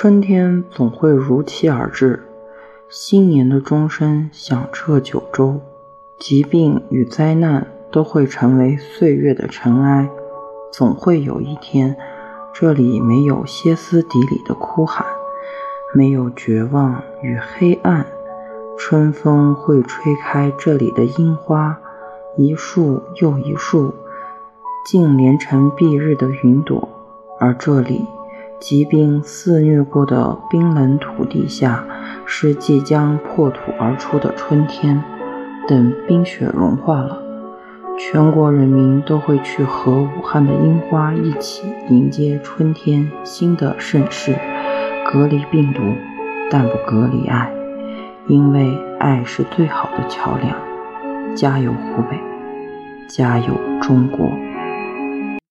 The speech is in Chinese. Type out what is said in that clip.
春天总会如期而至，新年的钟声响彻九州，疾病与灾难都会成为岁月的尘埃。总会有一天，这里没有歇斯底里的哭喊，没有绝望与黑暗。春风会吹开这里的樱花，一树又一树，竟连成蔽日的云朵。而这里，疾病肆虐过的冰冷土地下，是即将破土而出的春天。等冰雪融化了。全国人民都会去和武汉的樱花一起迎接春天新的盛世，隔离病毒，但不隔离爱，因为爱是最好的桥梁。加油，湖北！加油，中国！